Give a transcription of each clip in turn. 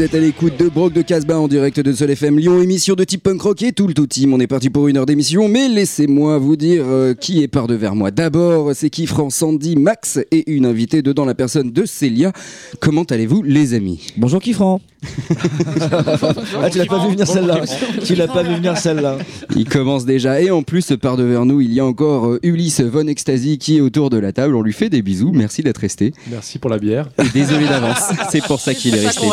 vous êtes à l'écoute de Brock de Casbah en direct de Sol FM Lyon, émission de type punk rock et tout le tout team. On est parti pour une heure d'émission, mais laissez-moi vous dire euh, qui est par devers moi. D'abord, c'est qui Fran, Sandy, Max et une invitée dedans la personne de Célia. Comment allez-vous, les amis? Bonjour Kifran. ah, tu l'as pas vu venir celle-là. Tu l'as pas vu venir celle-là. Il commence déjà et en plus par devers nous, il y a encore euh, Ulysse Von Ecstasy qui est autour de la table. On lui fait des bisous. Merci d'être resté. Merci pour la bière. Et désolé d'avance. C'est pour ça qu'il est resté.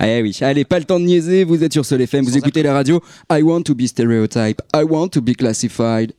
Eh oui. Allez, pas le temps de niaiser. Vous êtes sur Sol FM. Vous écoutez la radio. I want to be stereotype. I want to be classified.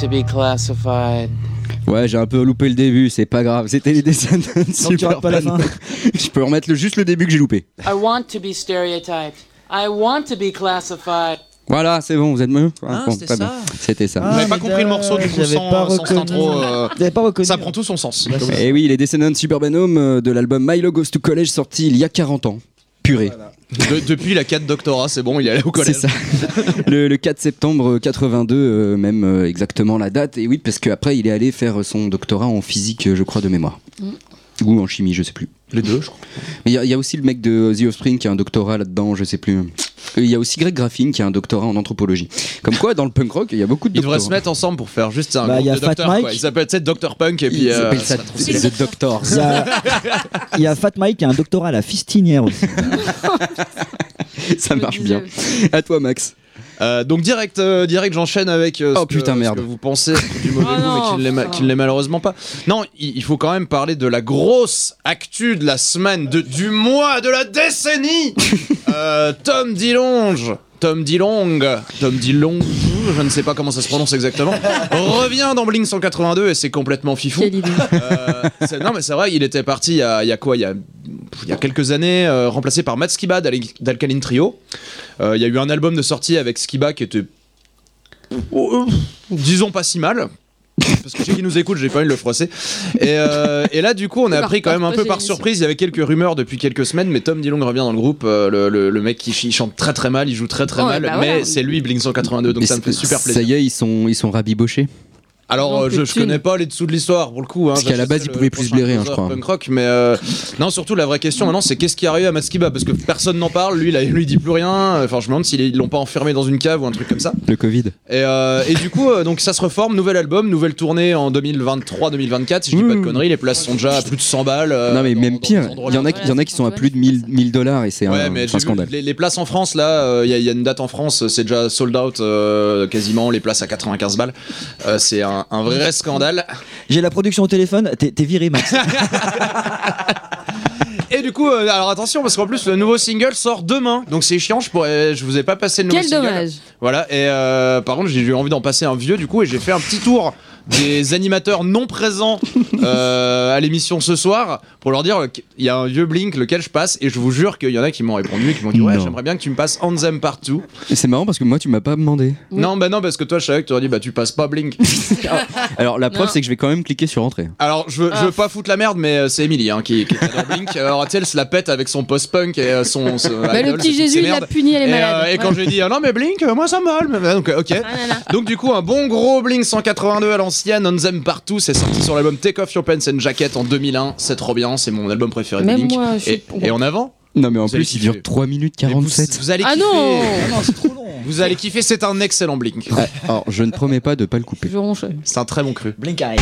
To be classified. Ouais, j'ai un peu loupé le début, c'est pas grave. C'était les Descendants Super pas la. Je peux remettre le- juste le début que j'ai loupé. I want to be stereotyped. I want to be classified. Voilà, c'est bon, vous êtes mieux Ah, Bon, c'était ça. C'était ça. Vous n'avez pas compris le morceau du coup J'avais sans, pas sans cette reconnu. intro. euh, J'avais pas reconnu. ça prend tout son sens. Et oui, les Descendants Suburban euh, de l'album Milo Goes to College sorti il y a 40 ans. Purée. De- depuis la 4 doctorat, c'est bon, il est allé au collège. C'est ça. le, le 4 septembre 82, euh, même euh, exactement la date. Et oui, parce qu'après, il est allé faire son doctorat en physique, euh, je crois, de mémoire. Ou en chimie, je sais plus. Les deux, je crois. Mais il y, a- il y a aussi le mec de The Offspring qui a un doctorat là-dedans, je sais plus. Il y a aussi Greg Graffin qui a un doctorat en anthropologie. Comme quoi, dans le punk rock, il y a beaucoup de Ils devraient se mettre ensemble pour faire juste un Bah, groupe y a de Fat docteurs. Mike. quoi. Il s'appelle tu sais, Dr Punk et puis. Ils euh, ça ça. The Doctors. Il y, a, il y a Fat Mike qui a un doctorat à la fistinière aussi. ça marche bien. À toi, Max. Euh, donc direct, euh, direct, j'enchaîne avec euh, Oh, ce, que, putain, ce merde. que vous pensez du mauvais Oh goût, non, mais qui ne l'est malheureusement pas. Non, il, il faut quand même parler de la grosse actu de la semaine, de, du mois, de la décennie. Euh, Tom DeLonge. Tom DeLonge, Tom DeLonge, je ne sais pas comment ça se prononce exactement, revient dans Blink 182 et c'est complètement fifou. Euh, c'est- non mais c'est vrai, il était parti il y a, il y a quoi il y a, il y a quelques années, euh, remplacé par Matt Skiba d'Al- d'Alkaline Trio. Euh, il y a eu un album de sortie avec Skiba qui était, oh, euh, disons pas si mal. Parce que ceux qui nous écoutent, j'ai pas envie de le froisser. Et, euh, et là, du coup, on a Par- appris quand même un peu par surprise. Il y avait quelques rumeurs depuis quelques semaines, mais Tom Dillon revient dans le groupe. euh, le, le- le mec qui chante très très mal, il joue très très Ouais, mal, bah mais voilà. c'est lui, Blink 182, donc ça me fait super Ça plaisir. y est, ils sont, ils sont rabibochés. Alors, euh, je, je connais pas les dessous de l'histoire pour le coup. Hein, Parce qu'à la base, il pouvait plus se blairer, hein, je crois. Punk rock, mais euh, non, surtout la vraie question maintenant, c'est qu'est-ce qui est arrivé à Matskiba Parce que personne n'en parle. Lui, là, lui, il dit plus rien. Enfin, je me demande s'ils l'ont pas enfermé dans une cave ou un truc comme ça. Le Covid. Et, euh, et du coup, euh, donc ça se reforme, nouvel album, nouvelle tournée en 2023-2024. Si je dis pas de Mmh. conneries, les places sont déjà à plus de 100 balles. euh, non mais dans- même dans pire, il y en a, Ouais, il y en a qui sont à plus de 1000 1000 dollars et c'est Ouais, un, scandale. les, les places en France, là, il y, a- il y a une date en France, c'est déjà sold out quasiment, les places à 95 balles. C'est un, un vrai scandale. J'ai la production au téléphone, t'es t'es viré, Max. Et du coup, euh, alors attention, parce qu'en plus, le nouveau single sort demain, donc c'est chiant, je, pourrais, je vous ai pas passé le nouveau Quel single. dommage. Voilà, et euh, par contre, j'ai eu envie d'en passer un vieux, du coup, et j'ai fait un petit tour des animateurs non présents euh, à l'émission ce soir pour leur dire qu'il y a un vieux Blink lequel je passe et je vous jure qu'il y en a qui m'ont répondu et qui m'ont dit ouais j'aimerais bien que tu me passes Anthem Partout Et c'est marrant parce que moi tu m'as pas demandé. Oui. non bah non parce que toi je savais que tu aurais dit bah tu passes pas Blink Alors la preuve c'est que je vais quand même cliquer sur entrée. alors je veux, je veux pas foutre la merde mais euh, c'est Emily hein, qui, qui est dans Blink alors tu sais elle se la pète avec son post-punk et euh, son, son Bah, le petit Jésus, il a merdes. puni, elle est et, malade. euh, et quand je lui ai dit ah non mais Blink moi ça me va donc ok Ah là là. Donc du coup un bon gros Blink 182 à l'ancienne, On Them Partout, c'est sorti sur l'album Take Off Your Pants and Jacket en 2001, c'est trop bien, c'est mon album préféré de moi, suis et, en avant Non mais en Vous plus il dure 3 minutes Mais vous, 47. vous allez Ah kiffer. non non, c'est trop long. Vous allez kiffer, c'est un excellent Blink. Ouais, alors je ne promets pas de pas le couper. C'est un très bon cru. Blink arrive.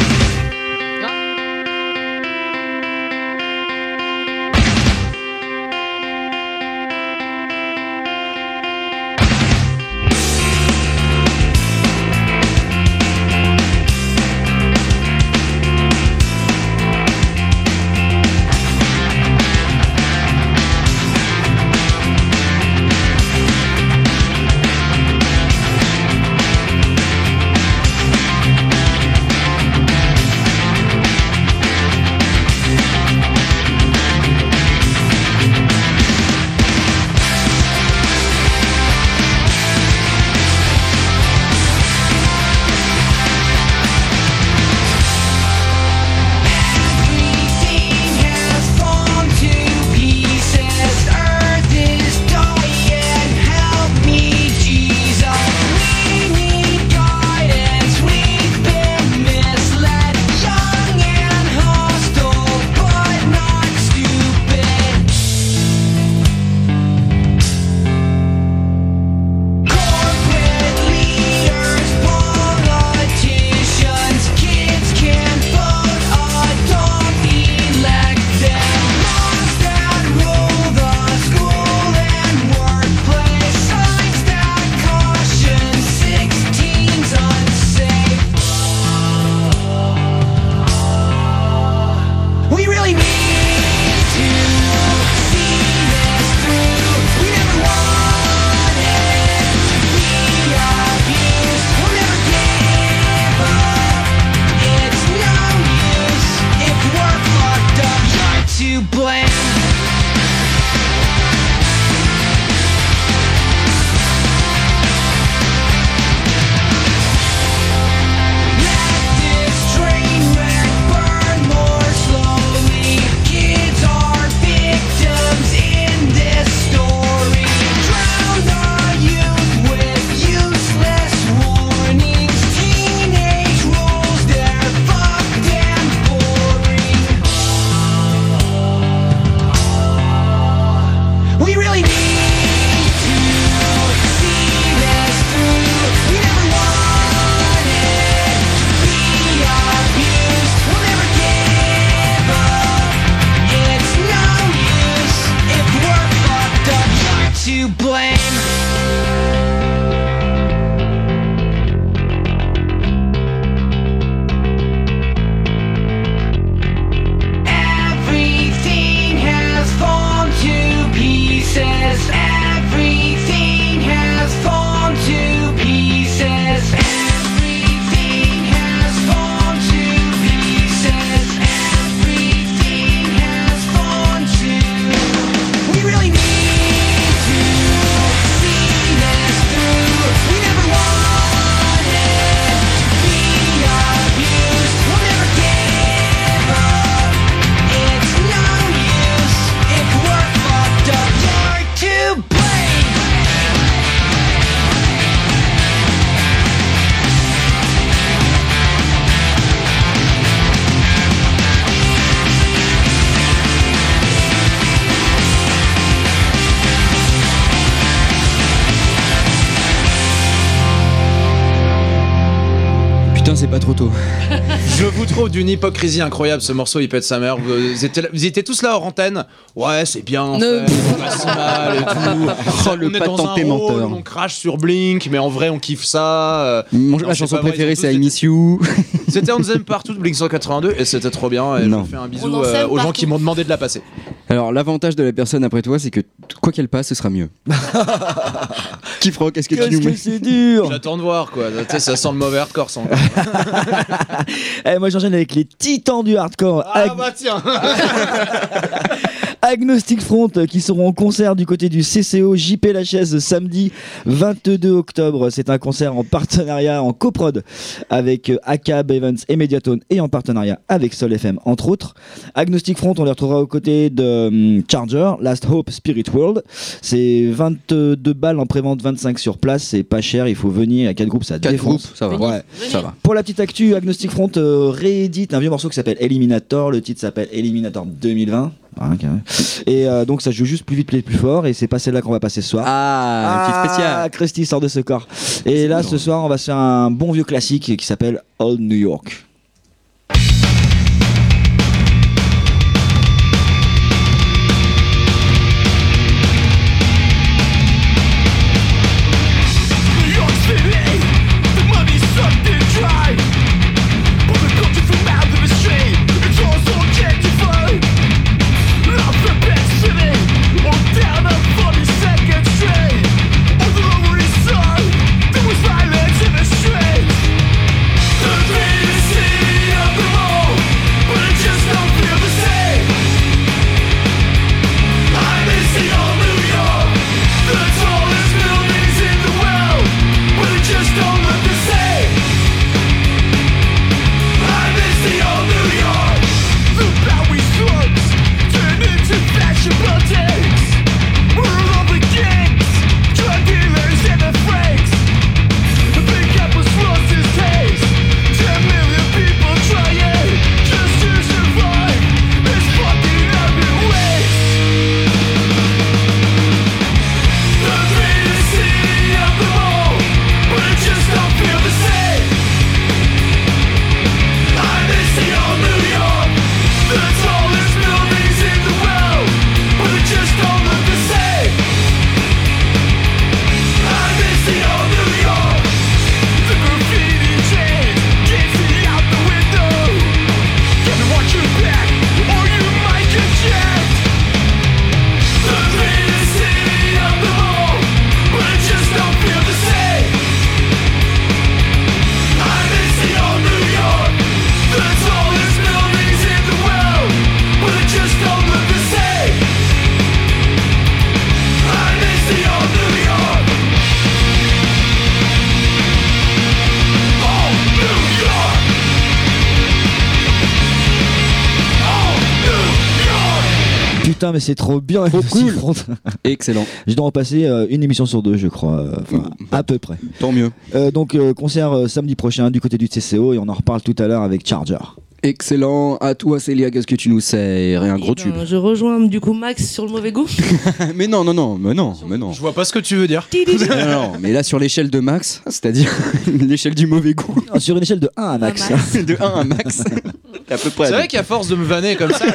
D'une hypocrisie incroyable ce morceau, il pète sa mère. Vous étiez, là- vous étiez tous là hors antenne. Ouais, c'est bien, en Ne- fait, c'est pas si mal et tout. Oh, le on est dans patenté un rôle, menteur. on crache sur Blink, mais en vrai, on kiffe ça. euh. Mon- Non, la c'est chanson pas vrai, préférée, ils c'est tous I Miss You. C'était On Them Partout de Blink 182 et c'était trop bien. Et Non. je fais un On bisou en euh, s'aime aux gens partout. qui m'ont demandé de la passer. Alors, l'avantage de la personne après toi, c'est que t- quoi qu'elle passe, ce sera mieux. Kifro, qu'est-ce que tu Qu'est-ce nous que mets c'est dur J'attends de voir quoi. Tu sais, ça sent le mauvais hardcore sans. Eh, Moi j'enchaîne avec les titans du hardcore. Ah Ag- bah tiens Agnostic Front euh, qui seront en concert du côté du CCO JP La Chaise samedi 22 octobre. C'est un concert en partenariat, en coprod avec euh, ACAB Events et Mediatone et en partenariat avec Sol FM entre autres. Agnostic Front, on les retrouvera aux côtés de hum, Charger, Last Hope, Spirit World. C'est 22 balles en prévente, 25 sur place. C'est pas cher, il faut venir. À 4 groupes, ça Quatre défonce. groupes, ça va. Ouais. Ça va. Pour la petite actu, Agnostic Front euh, réédite un vieux morceau qui s'appelle Eliminator. Le titre s'appelle Eliminator 2020. Hein, et euh, donc ça joue juste plus vite, plus, plus fort. Et c'est pas celle-là qu'on va passer ce soir. Ah, petit spécial. Ah, Christy sort de ce corps. Et là, ce soir, on va se faire un bon vieux classique qui s'appelle Old New York. Mais c'est trop bien. Cool. Front. Excellent. Je dois en passer euh, une émission sur deux, je crois. euh, Enfin, à peu près. Tant mieux. Euh, donc, euh, concert euh, samedi prochain du côté du CCO et on en reparle tout à l'heure avec Charger. Excellent. À toi, Célia, qu'est-ce que tu nous sers Un gros Eh tube. ben, Je rejoins du coup Max sur le mauvais goût. mais non, non, non, mais non, mais non. Je vois pas ce que tu veux dire. non, non, mais là, sur l'échelle de Max, c'est-à-dire l'échelle du mauvais goût, Sur une échelle de 1 à max. Max. de 1 à Max, à peu près. C'est vrai qu'à force de me vanner comme ça, là,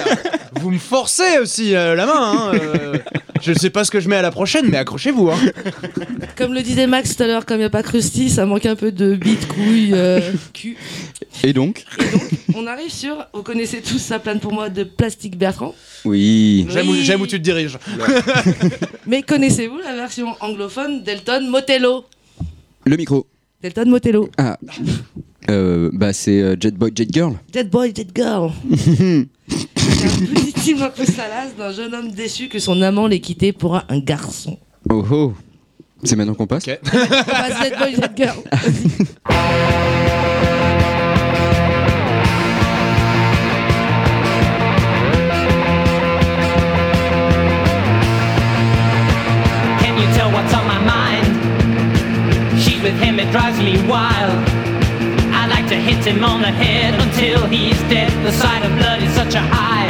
vous me forcez aussi euh, la main. hein, euh, je sais pas ce que je mets à la prochaine, mais accrochez-vous. Hein. Comme le disait Max tout à l'heure, comme il n'y a pas Krusty, ça manque un peu de bite, couille, euh, cul. Et donc On arrive sur, vous connaissez tous ça plane pour moi de Plastique Bertrand. Oui. J'aime où, Oui. j'aime où tu te diriges. Mais connaissez-vous la version anglophone d'Elton Motello? Le micro. Delton Motello. Ah. Euh, bah, c'est euh, Jet Boy, Jet Girl. Jet Boy, Jet Girl. Un petit hymne un peu salace d'un jeune homme déçu que son amant l'ait quitté pour un, un garçon. Oh oh. C'est maintenant qu'on passe Ok. On passe Jet Boy, Jet Girl. Can you tell what's on my mind? She's with him, it drives me wild. To hit him on the head until he's dead. The sight of blood is such a high.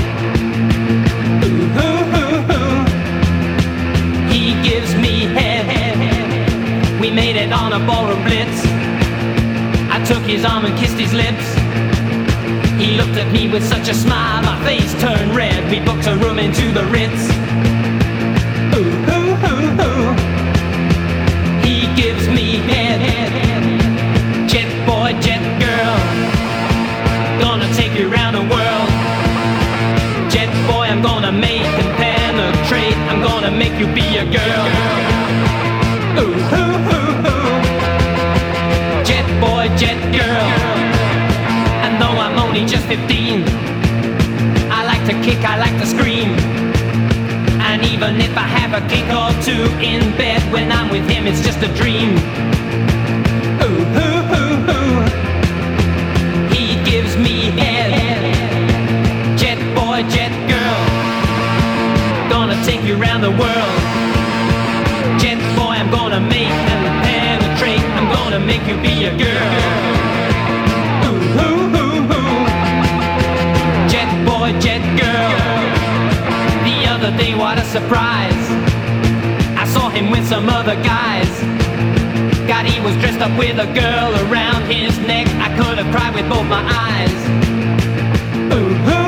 Ooh, ooh, ooh, ooh. He gives me head. We made it on a ballroom blitz. I took his arm and kissed his lips. He looked at me with such a smile, my face turned red. We booked a room into the Ritz. Ooh, ooh, ooh, ooh. He gives me head. Jet you round the world. Jet boy, I'm gonna make and penetrate. I'm gonna make you be a girl. Ooh, ooh, ooh, ooh. Jet boy, jet girl. And though I'm only just 15, I like to kick, I like to scream. And even if I have a kick or two in bed, when I'm with him, it's just a dream. The world. Jet boy, I'm gonna make and penetrate. I'm gonna make you be a girl. Ooh, ooh, ooh, ooh. Jet boy, jet girl. The other day, what a surprise. I saw him with some other guys. God, he was dressed up with a girl around his neck. I could have cried with both my eyes. Ooh, ooh,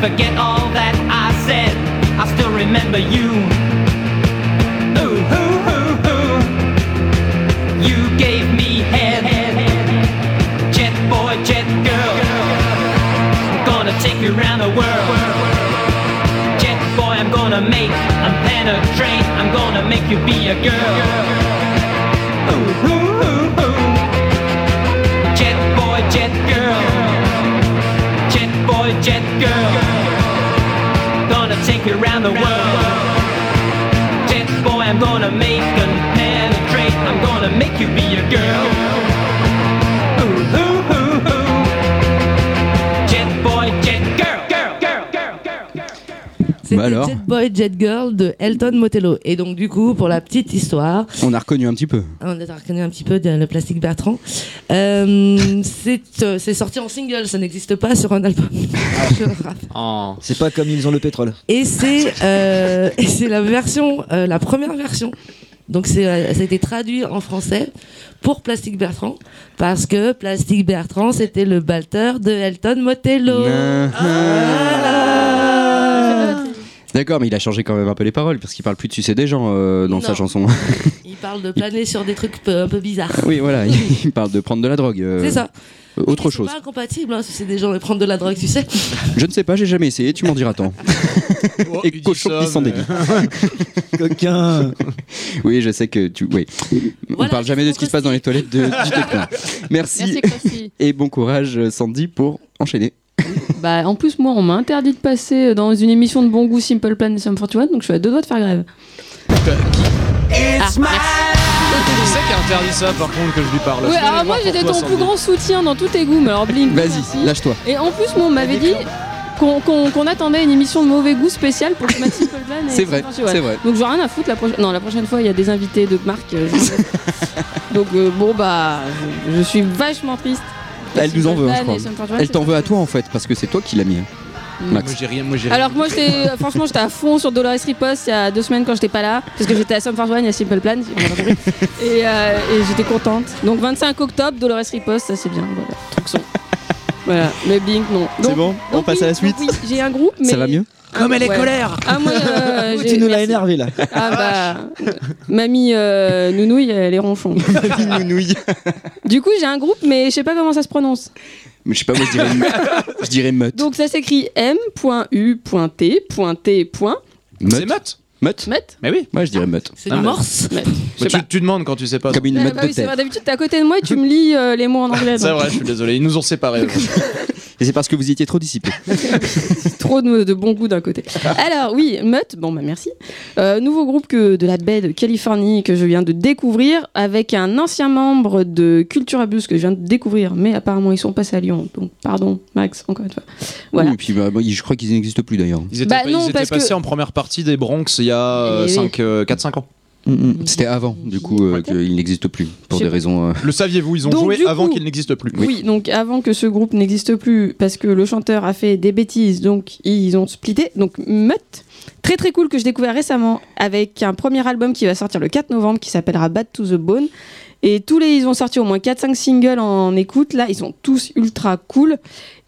forget all that I said, I still remember you. Ooh, ooh, ooh, ooh. You gave me head, jet boy, jet girl. I'm gonna take you around the world. Jet boy, I'm gonna make and penetrate. I'm gonna make you be a girl. Around the world. Jet boy, I'm gonna make and penetrate. I'm gonna make you be a girl. Ooh, C'était Bah Jet Boy, Jet Girl de Elton Motello. Et donc, du coup, pour la petite histoire, On a reconnu un petit peu. on a reconnu un petit peu de le plastique Bertrand. Euh, c'est euh, c'est sorti en single, ça n'existe pas sur un album. Rappelle. Oh. C'est pas comme ils ont le pétrole. Et c'est euh, et c'est la version, euh, la première version. Donc c'est, ça a été traduit en français pour Plastique Bertrand parce que Plastique Bertrand c'était le balteur de Elton Motello. Voilà. D'accord, mais il a changé quand même un peu les paroles parce qu'il parle plus de sucer des gens euh, dans sa chanson. Il parle de planer sur des trucs peu- un peu bizarres. oui, voilà, il parle de prendre de la drogue. euh, C'est ça. Autre Et chose. C'est pas incompatible hein, si c'est des gens qui prennent de la drogue, tu sais. Je ne sais pas, j'ai jamais essayé, tu m'en diras tant. Oh, Et cochon qui s'en dégoûte. Coquin. Oui, je sais que tu. Oui. On Voilà, parle jamais de ce qui se passe dans les toilettes de, du. Merci. Merci. Et bon courage, euh, Sandy, pour enchaîner. Bah, en plus, moi, on m'a interdit de passer dans une émission de bon goût Simple Plan et Sum 41, donc je suis à deux doigts de faire grève. Ah, merci. Qui c'est qui a interdit ça par contre que je lui parle? Ouais, alors moi j'étais ton plus grand soutien dans tous tes goûts, mais alors Blink. Vas-y, lâche-toi. Et en plus, moi, on m'avait dit qu'on attendait une émission de mauvais goût spéciale pour le match Simple Plan. et C'est vrai, Sum 41. c'est vrai. Donc j'ai rien à foutre la prochaine. Non, la prochaine fois, il y a des invités de marque. euh, Donc euh, bon, bah, je, je suis vachement triste. Elle nous en veut, hein, je crois. et Sum 41, Elle t'en veut à toi en fait, parce que c'est toi qui l'as mis. hein. Max. Moi j'ai rien, moi j'ai rien. Alors que moi, j'étais, franchement, j'étais à fond sur Dolores Riposte il y a deux semaines quand j'étais pas là, parce que j'étais à Sum 41 et à Simple Plan, si on a pas compris. et, euh, et j'étais contente. Donc 25 octobre, Dolores Riposte, ça c'est bien. Voilà, truc son. Voilà, mais Blink, non. C'est Donc- bon On passe oui, à la suite oui, j'ai un groupe, mais. Ça va mieux Comme elle est Ouais. colère Ah, moi, euh, j'ai- Tu nous l'as énervé là. Ah bah, mamie euh, Nounouille, elle est ronchon. Nounouille. Du coup, j'ai un groupe, mais je sais pas comment ça se prononce. Mais je sais pas, moi je dirais, je dirais meute. Donc ça s'écrit M.U.T.T. C'est Matt Meute Met Mais oui Moi je dirais meute. C'est Ah, une mais- morse. Bah, tu, tu demandes quand tu sais pas. Comme une Ah, meute bah de oui, c'est terre. vrai, d'habitude t'es à côté de moi et tu me lis euh, les mots en anglais. C'est vrai, je suis désolé, ils nous ont séparés. Et c'est parce que vous étiez trop dissipé. Trop de, de bon goût d'un côté. Alors oui, Mutt, bon bah merci. Euh, nouveau groupe que de la baie de Californie que je viens de découvrir avec un ancien membre de Culture Abuse que je viens de découvrir, mais apparemment ils sont passés à Lyon. Donc pardon, Max, encore une fois. Voilà. Oui, et puis bah, bah, je crois qu'ils n'existent plus d'ailleurs. Ils étaient, Bah pas- non, ils étaient parce que- passés en première partie des Bronx il y a Eh oui. 5, 4-5 ans. C'était avant, du coup, euh, qu'ils n'existent plus pour des raisons. euh, Le saviez-vous Ils ont Donc, joué avant qu'il n'existe plus. Oui. donc avant que ce groupe n'existe plus, parce que le chanteur a fait des bêtises, donc ils ont splitté. Donc Mutt, très très cool que je découvert récemment, avec un premier album qui va sortir le 4 novembre qui s'appellera Bad to the Bone. Et tous les, ils ont sorti au moins 4-5 singles en écoute. Là, ils sont tous ultra cool.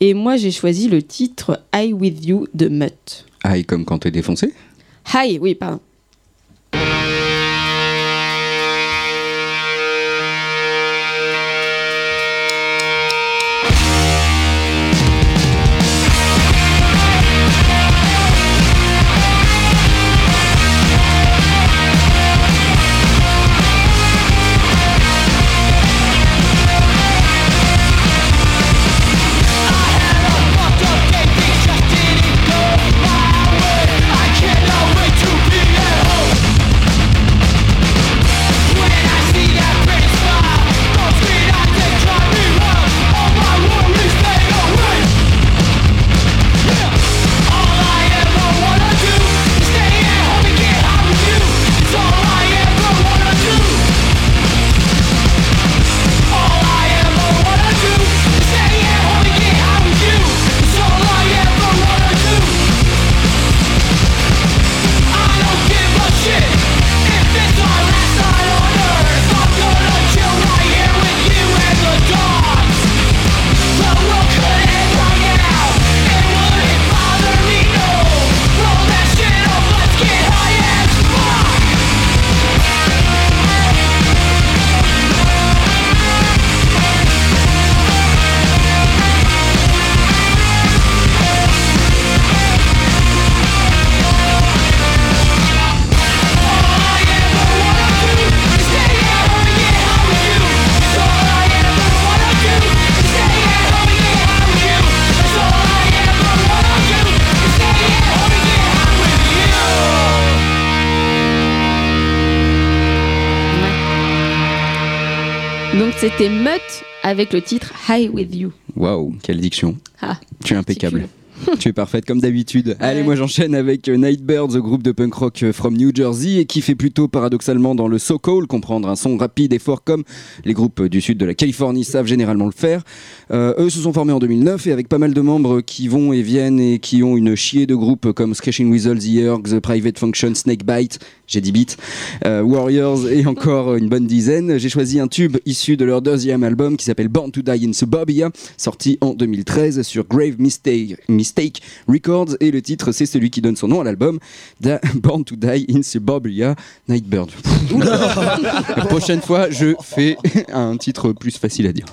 Et moi, j'ai choisi le titre I With You de Mutt. Et comme quand t'es défoncé? Hi, oui, pardon. C'était Mutt avec le titre High With You. Waouh, quelle diction. Ah, Tu es impeccable. tu es parfaite comme d'habitude. Allez, moi j'enchaîne avec euh, Nightbirds, groupe de punk rock euh, from New Jersey et qui fait plutôt paradoxalement dans le so-call, comprendre un son rapide et fort comme les groupes du sud de la Californie savent généralement le faire. Euh, eux se sont formés en 2009 et avec pas mal de membres qui vont et viennent et qui ont une chier de groupes comme Scratching Weasel, The Ergs, Private Function, Snakebite, j'ai dit beat, euh, Warriors et encore une bonne dizaine. J'ai choisi un tube issu de leur deuxième album qui s'appelle Born to Die in Suburbia, sorti en 2013 sur Grave Mistake, Mistake Records et le titre c'est celui qui donne son nom à l'album, Born to Die in Suburbia, Nightbird. La prochaine fois, je fais un titre plus facile à dire.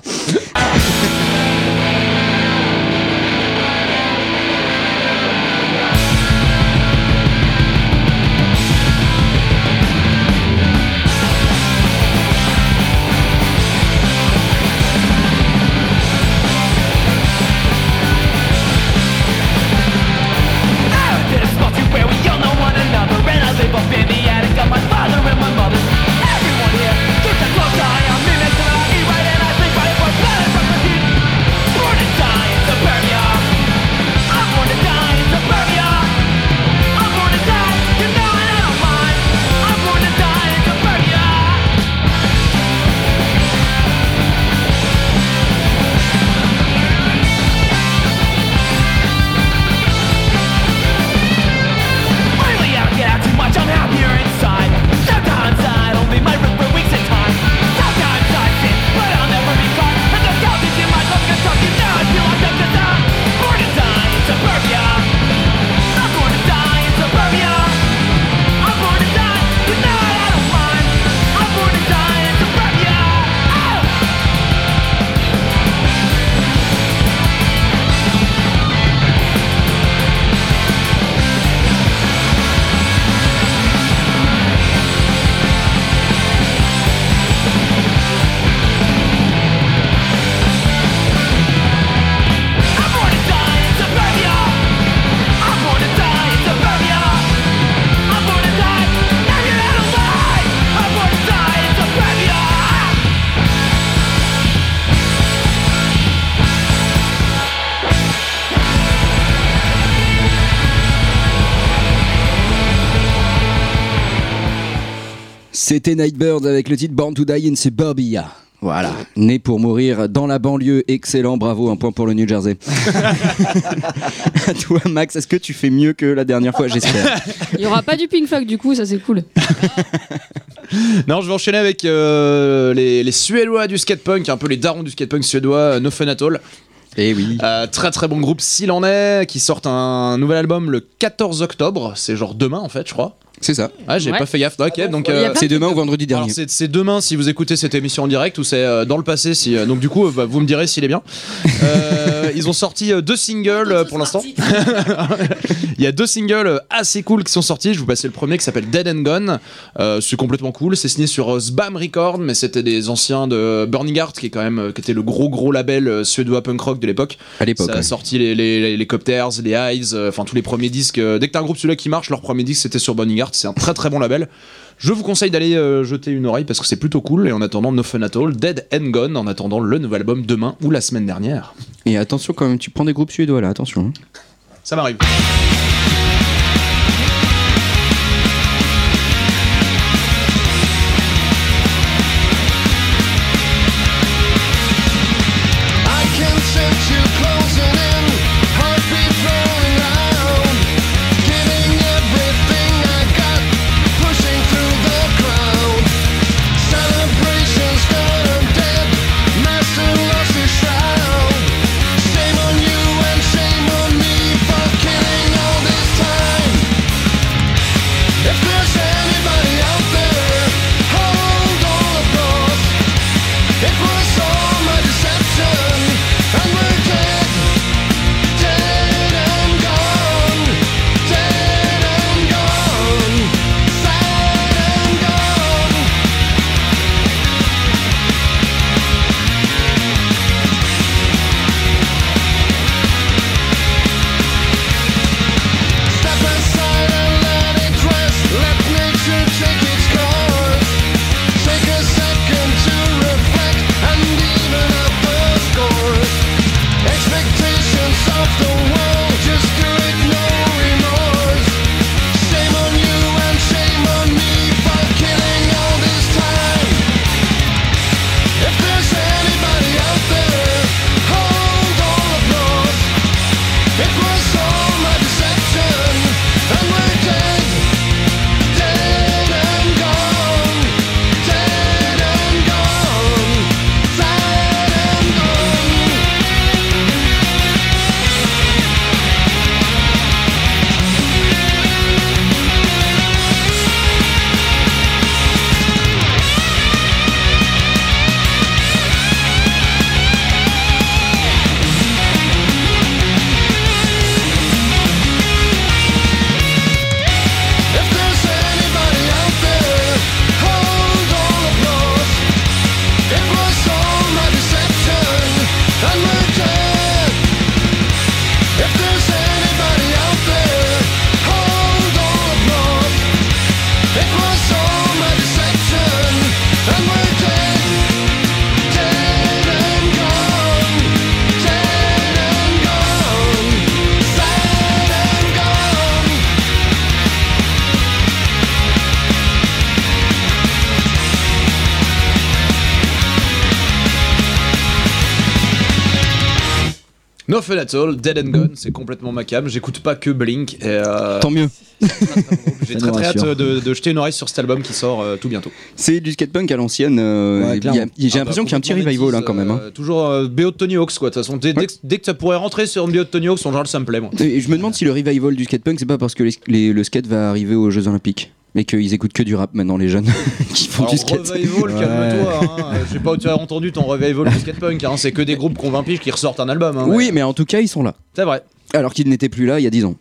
C'était Nightbird avec le titre Born to Die in Suburbia. Voilà, né pour mourir dans la banlieue, excellent, bravo, un point pour le New Jersey. à toi Max, est-ce que tu fais mieux que la dernière fois, j'espère Il y aura pas du Pink Floyd du coup, ça c'est cool. Non, je vais enchaîner avec euh, les, les Suédois du skatepunk, un peu les darons du skatepunk suédois, euh, No Fun At All. Eh oui. Euh, très très bon groupe s'il en est, qui sortent un nouvel album le 14 octobre, c'est genre demain en fait, je crois. C'est ça. Ah, j'ai Ouais. pas fait gaffe. Ok, donc euh, C'est demain ou vendredi alors, dernier. c'est c'est demain si vous écoutez cette émission en direct ou c'est euh, dans le passé. Si, euh, donc du coup, bah, vous me direz s'il est bien. Euh, ils ont sorti euh, deux singles euh, pour l'instant. Il y a deux singles assez cool qui sont sortis. Je vous passer le premier qui s'appelle Dead and Gone. Euh, c'est complètement cool. C'est signé sur euh, Sbam Record, mais c'était des anciens de Burning Heart, qui est quand même euh, qui était le gros gros label euh, suédois punk rock de l'époque. À l'époque. Ça a ouais. sorti les, les, les, les Copters, les Eyes, euh, enfin tous les premiers disques. euh, dès que t'as un groupe celui-là qui marche, leur premier disque c'était sur Burning Heart. C'est un très très bon label. Je vous conseille d'aller euh, jeter une oreille parce que c'est plutôt cool. Et en attendant, No Fun At All, Dead and Gone, en attendant le nouvel album demain ou la semaine dernière. Et attention quand même, tu prends des groupes suédois là, attention. hein. Ça m'arrive. At All, Dead and Gone, c'est complètement ma cam. J'écoute pas que Blink. Et, euh, Tant mieux. J'ai très très hâte de, de jeter une oreille sur cet album qui sort euh, tout bientôt. C'est du skatepunk à l'ancienne. euh, Ouais. J'ai Ah l'impression bah, qu'il y a un petit revival hein, quand même. hein. toujours euh, BO de Tony Hawks quoi. De toute façon, dès, dès que- dès que ça pourrait rentrer sur une BO de Tony Hawks, en général ça me plaît moi. Et je me demande si le revival du skatepunk, c'est pas parce que les- les- le skate va arriver aux Jeux Olympiques. Mais qu'ils écoutent que du rap maintenant, les jeunes qui font Alors, du skate. revival, calme-toi. Hein. Je sais pas où tu as entendu ton revival du skatepunk. Hein. C'est que des groupes convaincus qui ressortent un album. hein, Oui, mais en tout cas, ils sont là. C'est vrai. Alors qu'ils n'étaient plus là il y a 10 ans.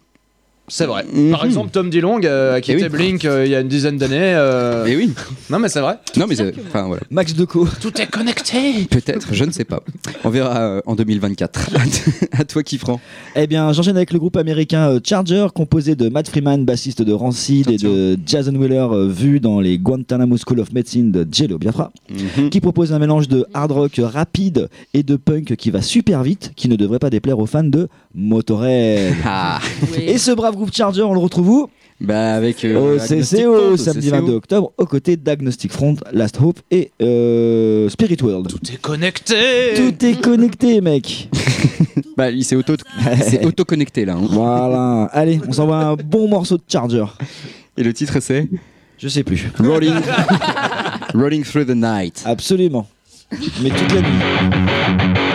C'est vrai. Mhm. Par exemple, Tom DeLonge, euh, qui Eh était oui. Blink euh, il y a une dizaine d'années. euh, Et oui. Non, mais c'est vrai. Non, mais c'est- enfin voilà. Max Deco. Tout est connecté. Peut-être, je ne sais pas. On verra euh, en 2024. à toi qui prend. Eh bien, j'enchaîne avec le groupe américain Charger, composé de Matt Freeman, bassiste de Rancid, et de Jason Wheeler, euh, vu dans les Guantanamo School of Medicine de Jello Biafra, qui propose un mélange de hard rock rapide et de punk qui va super vite, qui ne devrait pas déplaire aux fans de Motorhead. Ah. Et ce brave groupe Charger, on le retrouve où? Bah avec euh, Au CCO, samedi CCO. 22 octobre, aux côtés d'Agnostic Front, Last Hope et euh, Spirit World. Tout est connecté Tout est connecté, mec. Bah il s'est auto, il s'est auto-connecté là. hein. Voilà. Allez, on s'envoie un bon morceau de Charger. Et le titre c'est Je sais plus. Rolling, Rolling Through the Night. Absolument. Mais toute la nuit.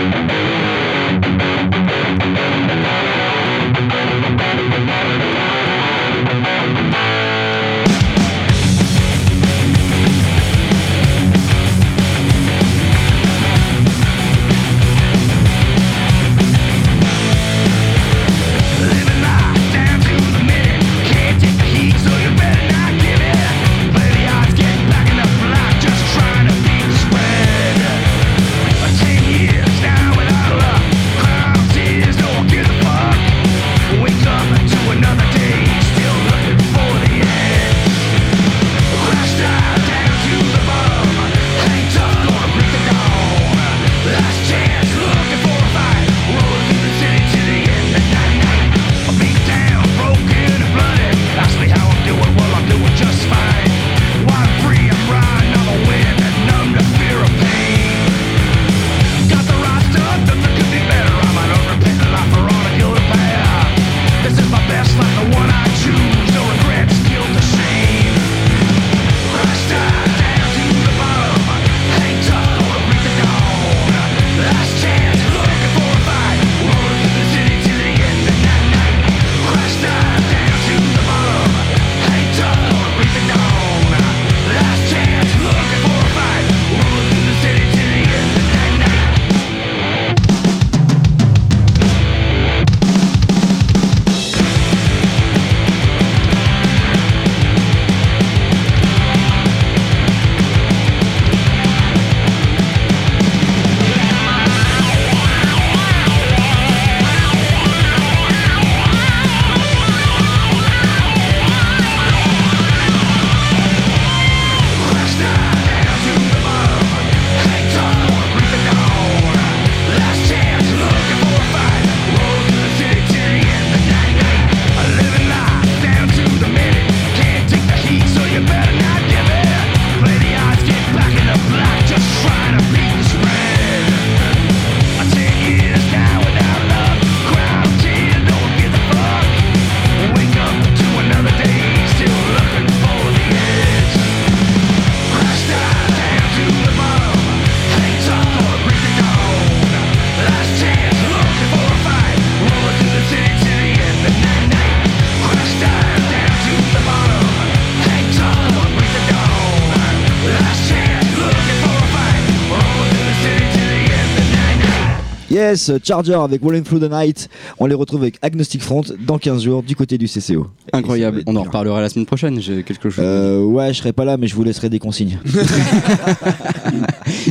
Yes, Charger avec Rolling Through the Night. On les retrouve avec Agnostic Front dans 15 jours du côté du CCO. Incroyable. On en reparlera la semaine prochaine. J'ai quelque chose. Euh, ouais, je serai pas là, mais je vous laisserai des consignes.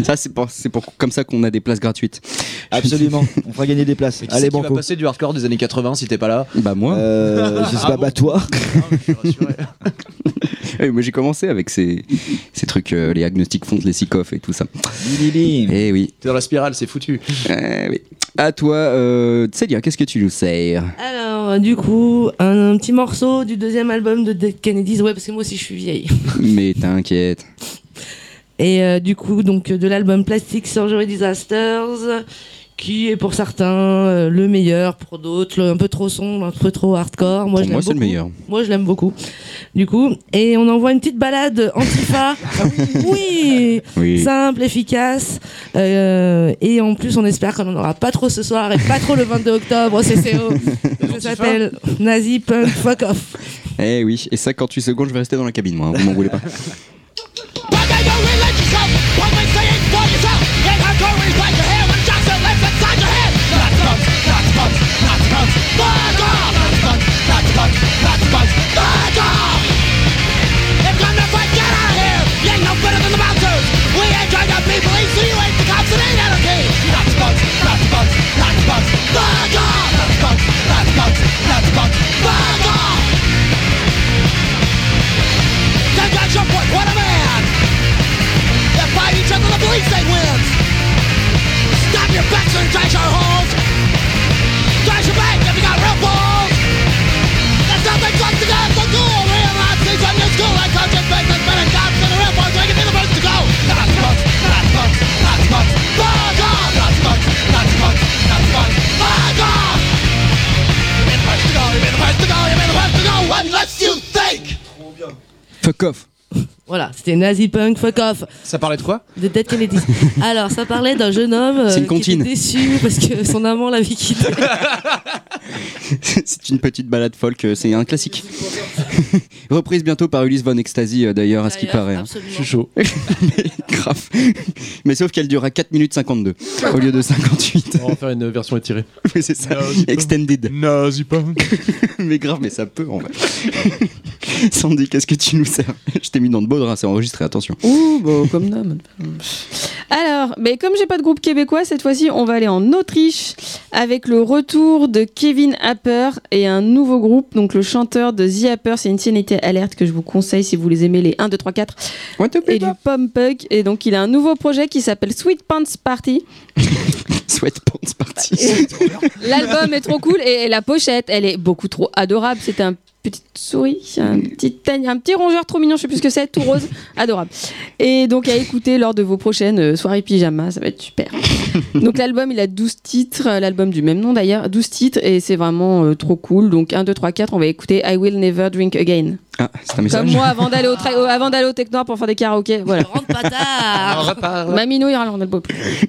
ça c'est pour, c'est pour comme ça qu'on a des places gratuites. Absolument. On fera gagner des places. Allez, qui va passer du hardcore des années 80 si t'es pas là? Bah moi. Euh, je sais Ah pas, bon? bah toi. Ouais, moi j'ai commencé avec ces, ces trucs, euh, les agnostiques fontes, les sicoffs et tout ça. Lili. Eh oui. T'es dans la spirale, c'est foutu. Eh oui. À toi, euh, Célia, qu'est-ce que tu nous sers? Alors, du coup, un, petit morceau du deuxième album de Dead Kennedys. Ouais, parce que moi aussi je suis vieille. Mais t'inquiète. Et euh, du coup, donc de l'album Plastic Surgery Disasters, qui est pour certains euh, le meilleur, pour d'autres un peu trop sombre, un peu trop hardcore. Moi, Pour je moi, c'est le meilleur. Moi, je l'aime beaucoup. Du coup, et on envoie une petite balade antifa. oui, Oui. simple, efficace. Euh, et en plus, on espère qu'on n'en aura pas trop ce soir et pas trop le 22 octobre au CCO. Ça s'appelle Nazi Punk Fuck Off. Eh oui. Et ça, 48 secondes, je vais rester dans la cabine, moi. hein, Vous m'en voulez pas. state wins. Stop your backs and trash our holes. Trash your bank if you got real balls. There's nothing left to go. So cool. Realize these are new school. Like coaching business, men and cops and the real boys. Making the first to go. Not much, not much, not much. Fuck off. Not much, not much, not much. Fuck off. You've been the first to go. You've been the first to go. You've been the first to go. What Unless you think. Fuck off. Voilà, c'était Nazi Punk, fuck off, Ça parlait de quoi de Dead Kennedys. Alors, ça parlait d'un jeune homme euh, une qui était déçu parce que son amant l'avait quitté. c'est une petite balade folk, euh, c'est un classique. Reprise bientôt par Ulysse Von Ecstasy euh, d'ailleurs, à ce qui paraît. hein. Je suis chaud. Mais grave. Mais sauf qu'elle durera 4 minutes 52 au lieu de 58. On va en faire une version étirée. Oui, c'est ça. Nazi. Extended. Nazi punk. Mais grave, mais ça peut en vrai. Sandy, qu'est-ce que tu nous sers? Je t'ai mis dans de beaux c'est enregistré, attention. Ouh, bon, comme d'hab. Alors, mais comme j'ai pas de groupe québécois, cette fois-ci, on va aller en Autriche avec le retour de Kevin Happer et un nouveau groupe, donc le chanteur de The Happer. C'est une sénité alerte que je vous conseille si vous les aimez, les 1, 2, 3, 4 What the et du pom punk. Et donc, il a un nouveau projet qui s'appelle Sweet Pants Party. Sweatpants party. L'album est trop cool et la pochette, elle est beaucoup trop adorable. C'est un petite souris, un petit, un petit rongeur trop mignon, je sais plus ce que c'est, tout rose, adorable. Et donc à écouter lors de vos prochaines euh, soirées pyjama, ça va être super. Donc l'album, il a 12 titres, l'album du même nom d'ailleurs, 12 titres et c'est vraiment euh, trop cool. Donc 1, 2, 3, 4, on va écouter I Will Never Drink Again. Ah, c'est un Comme message. moi avant d'aller au, tra- euh, avant d'aller au Technor pour faire des karaokés. Voilà. Rentre pas tard. reparle. Maminou Irlande, le plus.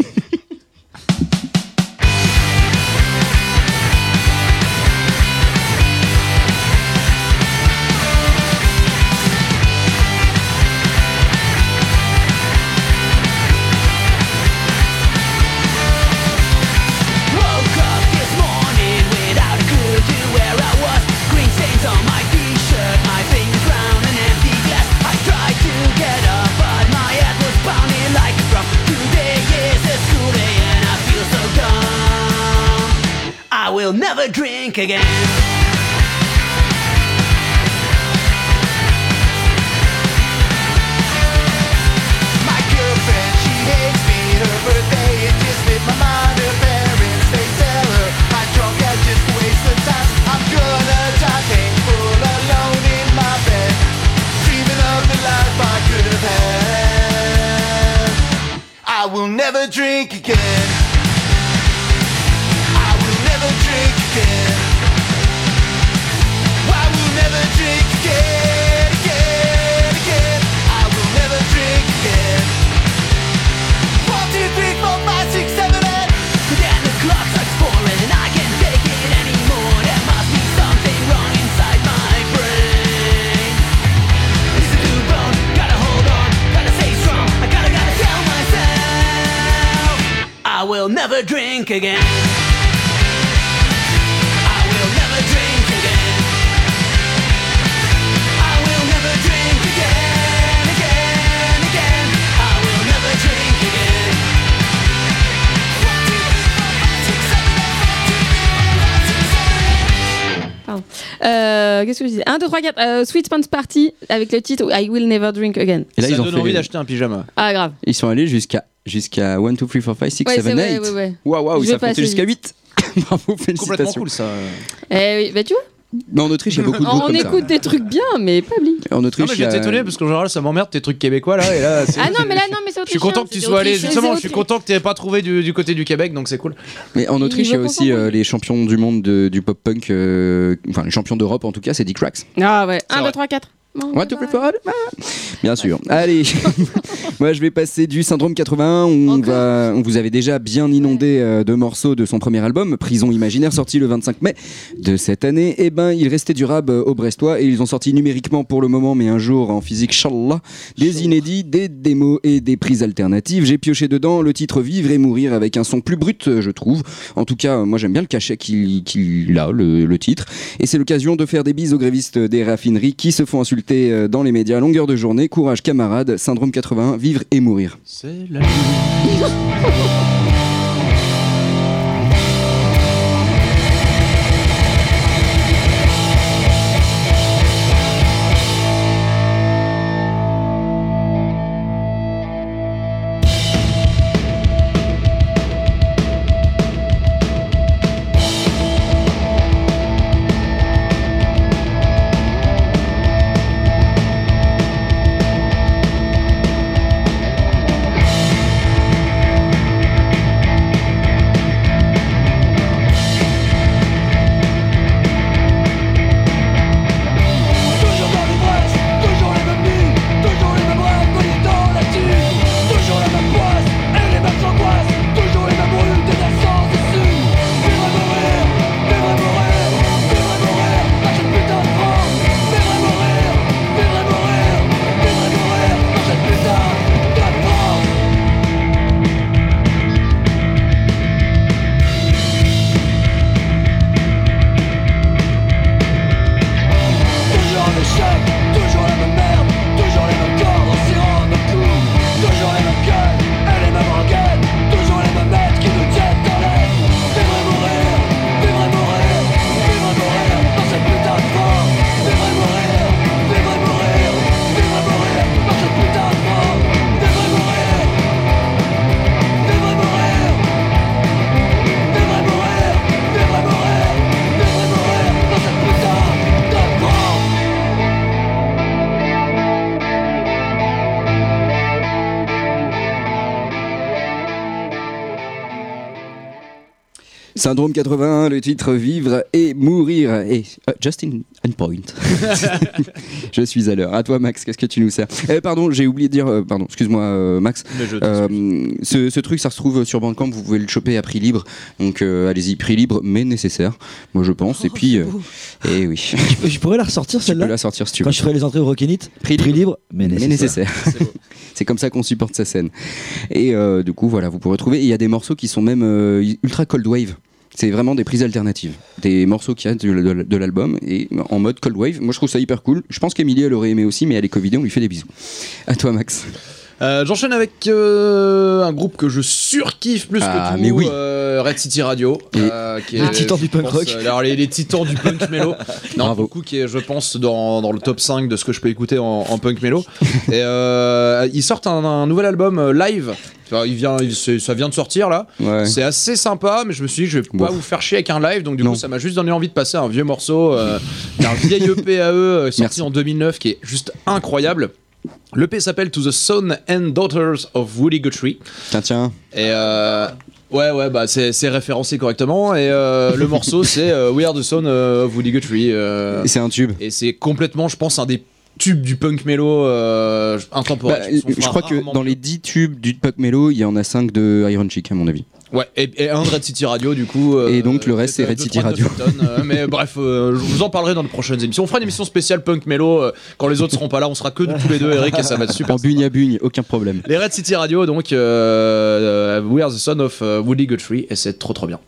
I could have had. I will never drink again. Will never drink again, Euh, Qu'est-ce que je disais? 1, 2, 3, 4. euh, Sweet Pants Party avec le titre I Will Never Drink Again. Et là, Ça ils ont, donne fait- envie d'acheter un pyjama. Ah, grave. ils sont allés jusqu'à jusqu'à 1, 2, 3, 4, 5, 6, Ouais, 7, c'est 8. ouais, ouais, ouais. Waouh, waouh, Je ça vais a compté passer jusqu'à vite. 8. Bravo, Complètement félicitations. cool ça. Eh oui, bah tu vois, Mais en Autriche, il y a beaucoup de groupes on comme écoute des trucs bien, mais pas bli. ça. En Non Autriche, mais il y a- j'étais étonné parce qu'en général ça m'emmerde tes trucs québécois là et là c'est- Ah non, mais là, non, mais c'est Je suis content que tu c'était sois allé autrichien, justement, je suis content que tu pas trouvé du, du côté du Québec donc c'est cool. Mais en Autriche, il y a veut aussi comprendre. euh, les champions du monde de- du pop punk, euh, enfin les champions d'Europe en tout cas, c'est Dick Cracks. Ah ouais, 1, vrai. 2, 3, 4. Ouais, tout préférable Bien sûr. Allez, moi je vais passer du syndrome 81. On, va, on vous avait déjà bien inondé euh, de morceaux de son premier album, Prison Imaginaire, sorti le 25 mai de cette année. Et ben, il restait durable euh, au Brestois et ils ont sorti numériquement pour le moment, mais un jour en physique, Inch'Allah, des inédits, des démos et des prises alternatives. J'ai pioché dedans le titre Vivre et mourir avec un son plus brut, euh, je trouve. En tout cas, euh, moi j'aime bien le cachet qu'il qu'il a, le, le titre. Et c'est l'occasion de faire des bises aux grévistes des raffineries qui se font insulter euh, dans les médias longueur de journée. Courage camarades, syndrome 81, vivre et mourir. C'est la Syndrome 81, le titre Vivre et mourir. Et Justin on point. je suis à l'heure. À toi, Max, qu'est-ce que tu nous sers? Eh, Pardon, j'ai oublié de dire. euh, pardon, excuse-moi, euh, Max. Je Euh, ce, ce truc, ça se trouve sur Bandcamp, vous pouvez le choper à prix libre. Donc euh, allez-y, prix libre, mais nécessaire, moi je pense. et puis, euh, eh oui, Je, je pourrais la ressortir tu peux celle-là? la sortir si tu Quand veux. je ferai les entrées au Rockinit Prix Prix libre. mais Mais nécessaire. nécessaire. C'est comme ça qu'on supporte sa scène. Et euh, du coup, voilà, vous pourrez trouver. et Il y a des morceaux qui sont même euh, ultra cold wave. C'est vraiment des prises alternatives. Des morceaux qu'il y a de, l'album et en mode cold wave. Moi, je trouve ça hyper cool. Je pense qu'Emilie, elle aurait aimé aussi, mais elle est Covidée, on lui fait des bisous. À toi, Max. Euh, J'enchaîne avec euh, un groupe que je surkiffe plus Ah, que tout, mais oui. euh, Red City Radio. Les titans du punk pense, rock. alors les, les titans du punk mélo. Non, Bravo. du coup, qui est, je pense, dans, dans le top 5 de ce que je peux écouter en, en punk mélo. Et ils sortent un, un nouvel album live. Enfin, il vient, il- c'est- ça vient de sortir là. Ouais. C'est assez sympa, mais je me suis dit, je vais pas vous faire chier avec un live, donc du Non. coup, ça m'a juste donné envie de passer un vieux morceau d'un vieil EP à eux, euh, sorti Merci. en 2009, qui est juste incroyable. L'EP s'appelle To the Son and Daughters of Woody Guthrie. Tiens, tiens. Et euh, ouais, ouais, bah c'est référencé correctement. Et euh, le morceau, c'est euh, We Are the Son of Woody Guthrie. euh, Et C'est un tube. et c'est complètement, je pense, un des tubes du punk mélo intemporel. Bah, je crois que dans les 10 tubes du Puck Mellow, il y en a 5 de Iron Chick, à mon avis. Ouais, et, et un de Red City Radio, du coup. euh, Et donc, le reste, c'est Red City Radio. Euh, mais bref, euh, je vous en parlerai dans de prochaines émissions. On fera une émission spéciale punk mélo. quand les autres seront pas là, on sera que tous les deux, Eric, et ça va être super. En bugne à bugne, aucun problème. Les Red City Radio, donc, We Are the Son of Woody Guthrie, et c'est trop trop bien.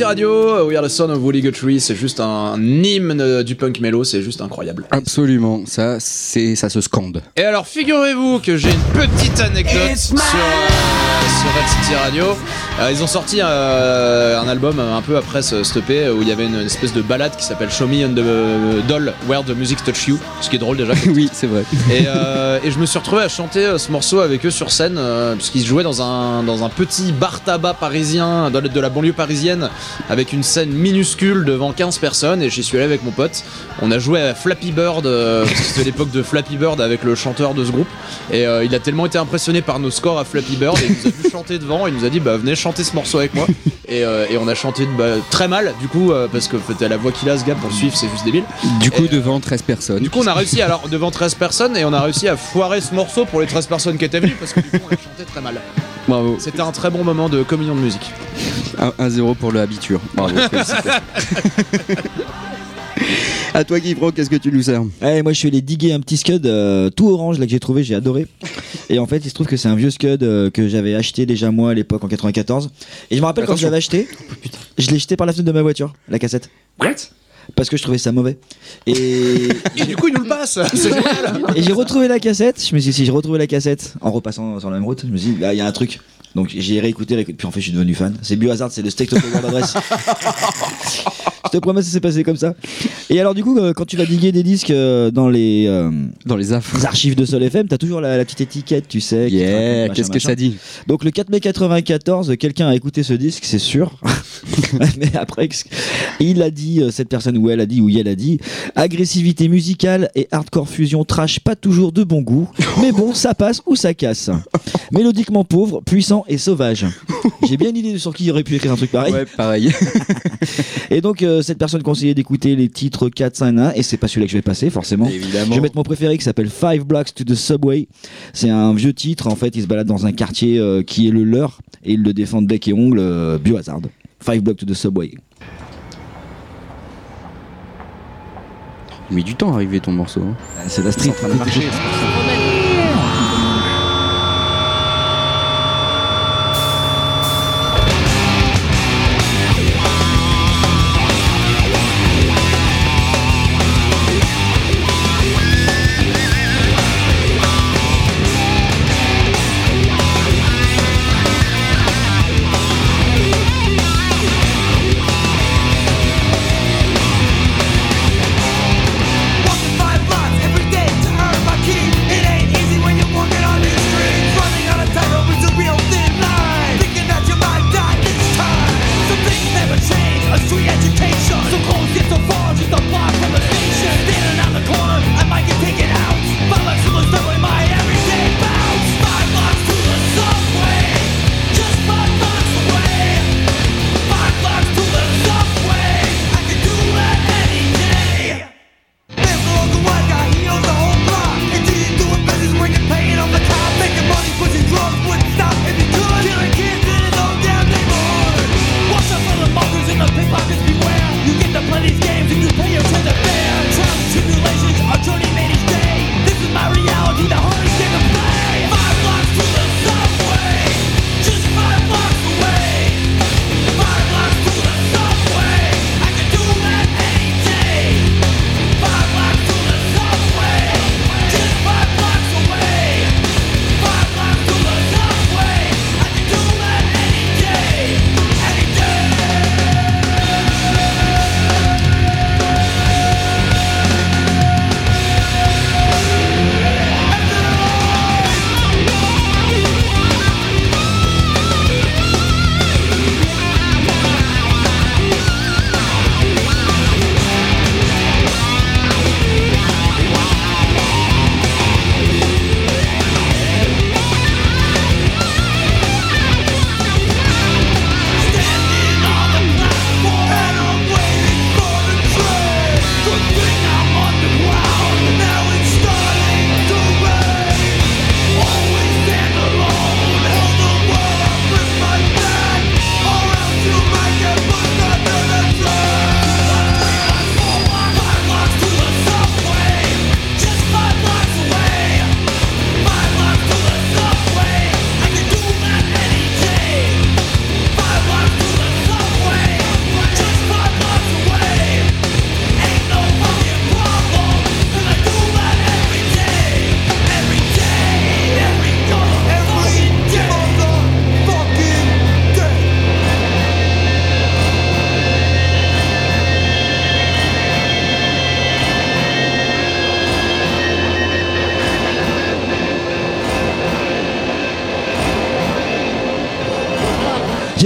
Radio, We Are the Son of Woolly Guthrie, c'est juste un, hymne du punk mellow, c'est juste incroyable. Absolument, ça, c'est, ça se scande. Et alors, figurez-vous que j'ai une petite anecdote sur, euh, sur Red City Radio. Euh, ils ont sorti euh, un album un peu après ce, ce EP où il y avait une, espèce de balade qui s'appelle Show Me and the Doll Where the Music Touch You, ce qui est drôle déjà. oui, c'est vrai. Et, euh, et je me suis retrouvé à chanter euh, ce morceau avec eux sur scène, euh, puisqu'ils jouaient dans un, dans un petit bar tabac parisien, dans de la banlieue parisienne, avec une scène minuscule devant 15 personnes, et j'y suis allé avec mon pote. On a joué à Flappy Bird, euh, parce que c'était l'époque de Flappy Bird avec le chanteur de ce groupe, et euh, il a tellement été impressionné par nos scores à Flappy Bird, et il nous a vu chanter devant, et il nous a dit, bah venez chanter ce morceau avec moi. Et, euh, et on a chanté bah, très mal, du coup, euh, parce que t'as la voix qu'il a, ce gars, pour le suivre, c'est juste débile. Du coup, Et, devant 13 personnes. Du coup, on a réussi alors devant 13 personnes et on a réussi à foirer ce morceau pour les 13 personnes qui étaient venues parce que du coup, on l'a chanté très mal. Bravo. C'était un très bon moment de communion de musique. 1-0 pour le habiture. Bravo. à toi, Guy qu'est-ce que tu nous sers? Eh, moi je suis allé diguer un petit scud euh, tout orange là que j'ai trouvé, j'ai adoré. Et en fait, il se trouve que c'est un vieux scud euh, que j'avais acheté déjà moi à l'époque en 94. Et je me rappelle quand je l'avais acheté, je l'ai jeté par la fenêtre de ma voiture, la cassette. What? Parce que je trouvais ça mauvais. Et, Et du coup, il nous le passe C'est génial et j'ai retrouvé la cassette. Je me suis dit, si j'ai retrouvé la cassette en repassant sur la même route, je me suis dit, là il y a un truc. Donc j'ai réécouté, réécouté, puis en fait je suis devenu fan. C'est Biohazard, c'est le steak top word adresse. je te promets, ça s'est passé comme ça. Et alors du coup, euh, quand tu vas diguer des disques euh, dans les, euh, Dans les archives de Sol FM, t'as toujours la, la petite étiquette, tu sais. Yeah, qu'est-ce que ça dit Donc le 4 mai 94, quelqu'un a écouté ce disque, c'est sûr. Mais après, il a dit, cette personne ou elle a dit, ou elle a dit, agressivité musicale et hardcore fusion trash pas toujours de bon goût, mais bon, ça passe ou ça casse. Mélodiquement pauvre, puissant et sauvage. J'ai bien une idée de sur qui il aurait pu écrire un truc pareil. Ouais, pareil. Et donc euh, cette personne conseillait d'écouter les titres 4, 5, 1, et c'est pas celui-là que je vais passer forcément. Évidemment. Je vais mettre mon préféré qui s'appelle Five Blocks to the Subway. C'est un vieux titre, en fait, il se balade dans un quartier euh, qui est le leur et il le défend de bec et ongle, euh, Biohazard. Five Blocks to the Subway. Il met du temps à arriver ton morceau. hein. C'est la street. Walking five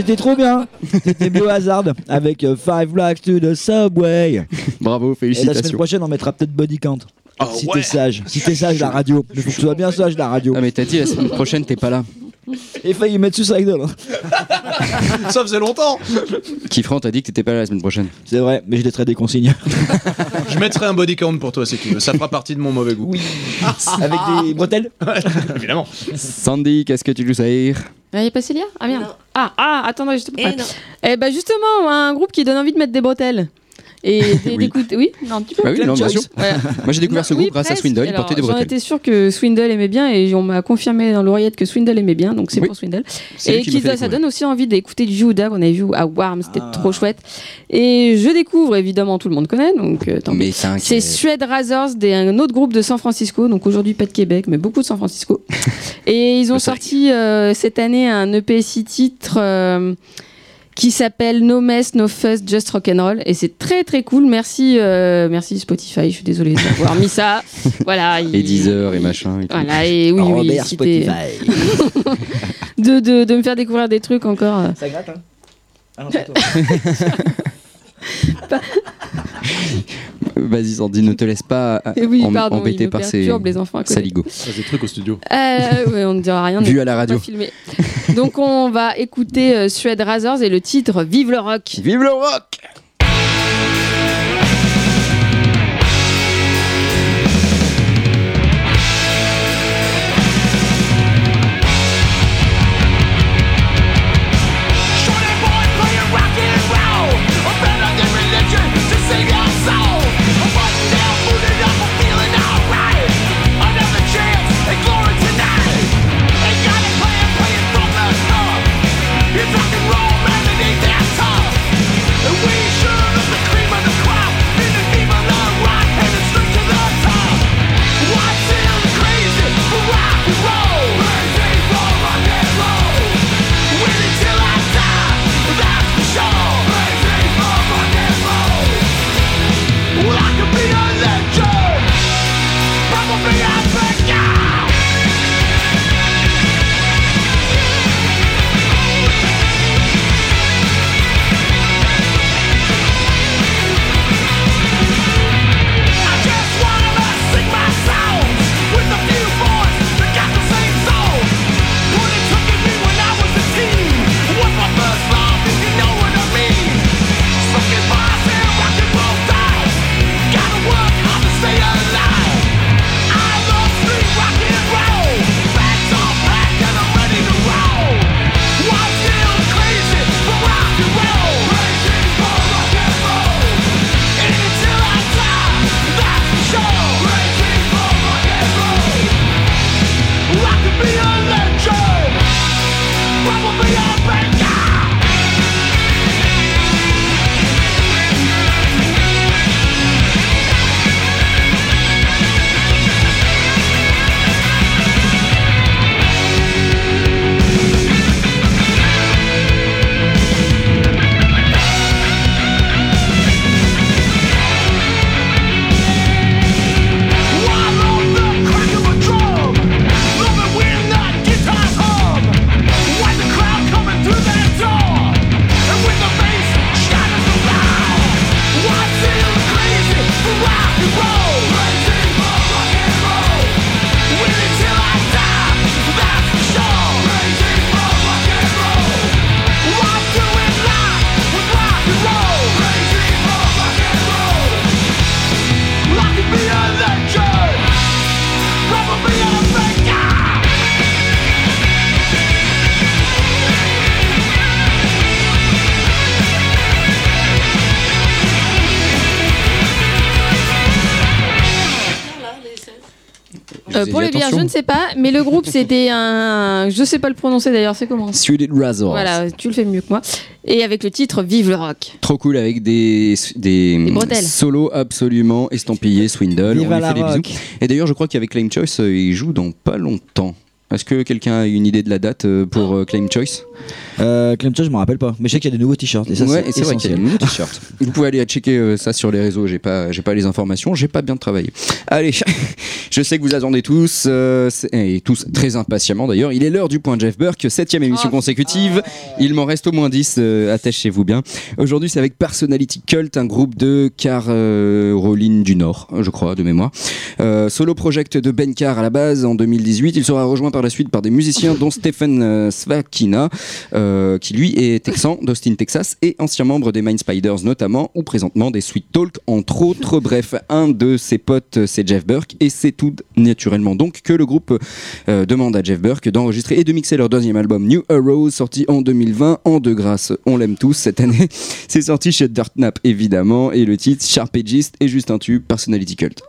C'était trop bien. C'était Biohazard avec euh, Five Blocks to the Subway. Bravo, Et la semaine félicitations. prochaine, on mettra peut-être Body Count. Ah si ouais. t'es sage, si t'es sage la radio. Il faut que tu sois bien sage la radio. Ah mais t'as dit la semaine prochaine t'es pas là. Et failli mettre Suicidal. hein. Ça faisait longtemps. Kifran t'as dit que t'étais pas là la semaine prochaine. C'est vrai, mais je laisserai des consignes. Je mettrai un body count pour toi si tu veux. Ça fera partie de mon mauvais goût. Avec des bretelles Évidemment. Sandy, qu'est-ce que tu nous sais Il n'y a pas Célia? Ah merde. Non. Ah, ah, attends, je te Et non. Eh ben justement, un groupe qui donne envie de mettre des bretelles. Et d- Oui. d'écouter. Oui, non, tu peux. Bah oui, non, bien sûr. Moi j'ai découvert ce Oui, groupe grâce à. Swindle, il Alors, portait des J'en bretelles. étais sûr que Swindle aimait bien et on m'a confirmé dans l'oreillette que Swindle aimait bien, donc c'est Oui. pour Swindle. Et qui qui, ça donne aussi envie d'écouter du Judas qu'on avait vu à Warm, c'était Ah. trop chouette. Et je découvre, évidemment, tout le monde connaît, donc euh, tant pis. C'est Shred Razors, des- un autre groupe de San Francisco, donc aujourd'hui pas de Québec, mais beaucoup de San Francisco. Et ils ont sorti euh, cette année un EP 6 titres euh, qui s'appelle No Mess, No Fuss, Just Rock'n'Roll. Et c'est très très cool. Merci, euh, merci Spotify, je suis désolée d'avoir mis ça. Voilà, il- Et 10 heures et machin. Et tout. Voilà, et oui, oui, Robert Spotify. de, de, de me faire découvrir des trucs encore. Ça gratte, hein Ah non, c'est toi. Vas-y Sandy, ne te laisse pas oui, em- pardon, embêter par ces les enfants à saligots. des trucs au studio. Euh, ouais, on ne dira rien. Vu à la radio. Donc on va écouter euh, Razors et le titre Vive le rock. Vive le rock je ne sais pas, mais le groupe c'était un. Je sais pas le prononcer d'ailleurs, c'est comment Swedish Razors. Voilà, tu le fais mieux que moi. Et avec le titre Vive le rock. Trop cool avec des, des, Des bretelles. solos absolument estampillés Swindle. Viva On lui la fait des rock. bisous. Et d'ailleurs, je crois qu'avec Claim Choice, euh, il joue dans pas longtemps. Est-ce que quelqu'un a une idée de la date euh, pour euh, Claim Choice? Euh, Clemcha, je me rappelle pas. Mais je sais qu'il y a des nouveaux t-shirts. Et ça, ouais, c'est vrai qu'il y a essentiel. un nouveau t-shirt. Vous pouvez aller checker euh, ça sur les réseaux. J'ai pas, j'ai pas les informations. J'ai pas bien travaillé. Allez, je sais que vous attendez tous, euh, et tous très impatiemment d'ailleurs. Il est l'heure du point Jeff Burke, septième émission consécutive. Il m'en reste au moins 10. euh, attachez-vous bien. Aujourd'hui, c'est avec Personality Cult, un groupe de Caroline du Nord, je crois, de mémoire. Euh, solo project de Ben Carr à la base en 2018. Il sera rejoint par la suite par des musiciens dont Stephen euh, Svakina, euh, qui lui est texan d'Austin, Texas, et ancien membre des Mind Spiders notamment, ou présentement des Sweet Talk, entre autres. Bref, un de ses potes, c'est Jeff Burke, et c'est tout naturellement donc que le groupe euh, demande à Jeff Burke d'enregistrer et de mixer leur deuxième album New Arrows, sorti en 2020, en de grâce. On l'aime tous cette année. C'est sorti chez Dirt Nap évidemment, et le titre Sharp Edges est juste un tube, Personality Cult.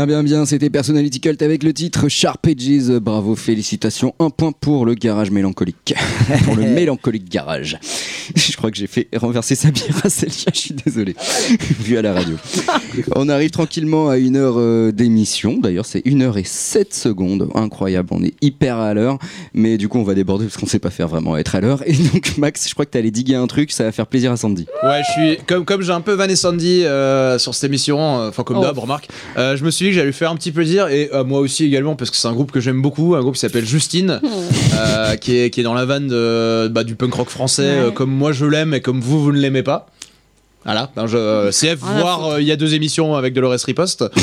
Bien, bien, bien, c'était Personality Cult avec le titre Sharp Edges. Bravo, félicitations. Un point pour le garage mélancolique. pour le mélancolique garage. Je crois que j'ai fait renverser sa bière à Célia, je suis désolé. Vu à la radio. On arrive tranquillement à une heure euh, d'émission. D'ailleurs, c'est une heure et sept secondes. Incroyable, on est hyper à l'heure. Mais du coup, on va déborder parce qu'on sait pas faire vraiment être à l'heure. Et donc, Max, je crois que t'allais diguer un truc, ça va faire plaisir à Sandy. Ouais, je suis comme comme j'ai un peu Van et Sandy euh, sur cette émission, euh, enfin comme Oh. d'hab, remarque. euh, je me suis j'allais lui faire un petit plaisir et euh, moi aussi également parce que c'est un groupe que j'aime beaucoup, un groupe qui s'appelle Justine, euh, qui est qui est dans la vanne de, bah, du punk rock français, euh, comme moi je l'aime et comme vous vous ne l'aimez pas. Voilà, ben je, euh, CF voir euh, il y a deux émissions avec Dolores Riposte.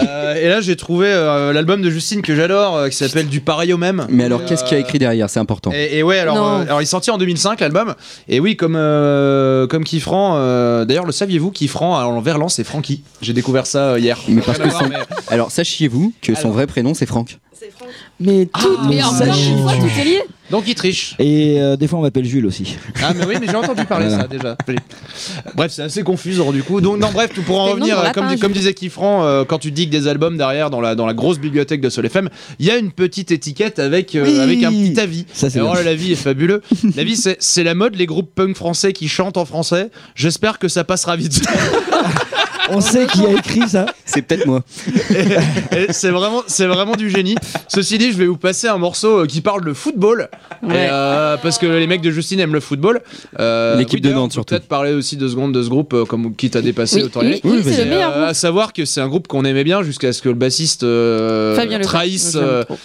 Euh, et là j'ai trouvé euh, l'album de Justine que j'adore euh, qui s'appelle Du pareil au même. Mais alors, qu'est-ce qu'il y a écrit derrière? C'est important. et, et ouais, alors, euh, il est sorti en 2005 l'album. Et oui, comme euh, comme Kifran, euh, d'ailleurs le saviez-vous, Kifran en verlan c'est Francky? J'ai découvert ça euh, hier. Mais parce que son- mais- Alors, sachiez-vous que son vrai prénom, c'est Franck? Mais tout Mais mais de fois, tout est lié. Donc il triche. Et euh, des fois, on m'appelle Jules aussi. Ah mais oui, mais j'ai entendu parler Voilà. ça déjà. Bref, c'est assez confusant du coup. Donc non, bref, tout pour en revenir, comme, disait Kifran, euh, quand tu digues des albums derrière dans la dans la grosse bibliothèque de Sol FM, il y a une petite étiquette avec euh, Oui. avec un petit avis. Ça, c'est Alors bien. là, la vie est fabuleux. La vie, c'est c'est la mode, les groupes punk français qui chantent en français. J'espère que ça passera vite. On sait qui a écrit ça. C'est peut-être moi. C'est vraiment, c'est vraiment du génie. Ceci dit, je vais vous passer un morceau euh, qui parle de football, Et, euh, parce que les mecs de Justine aiment le football. Euh, L'équipe oui, de Nantes, surtout. Peut-être parler aussi deux secondes de ce groupe, comme qui t'a dépassé Oui, au temps oui, oui, c'est le meilleur euh, à savoir que c'est un groupe qu'on aimait bien jusqu'à ce que le bassiste euh, trahisse, euh, trop.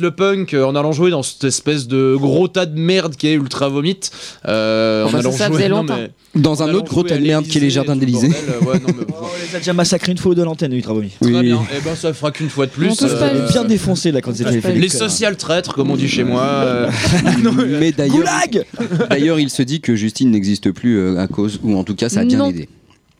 Le punk en allant jouer dans cette espèce de gros tas de merde qui est Ultra Vomit. Euh, Enfin, en allant ça, jouer, faisait non, longtemps. mais- Dans un autre gros tas à de merde qui est les jardins d'Élysée. bordel, ouais, non, mais On les a déjà massacrés une fois de l'antenne, oui, Travomi. Très bien. Et ben ça fera qu'une fois de plus. On touche pas euh, les Bien défoncé là quand c'était les social traîtres, comme on dit chez moi. euh, Mais d'ailleurs, d'ailleurs, il se dit que Justine n'existe plus euh, à cause, ou en tout cas, ça a bien Non. aidé.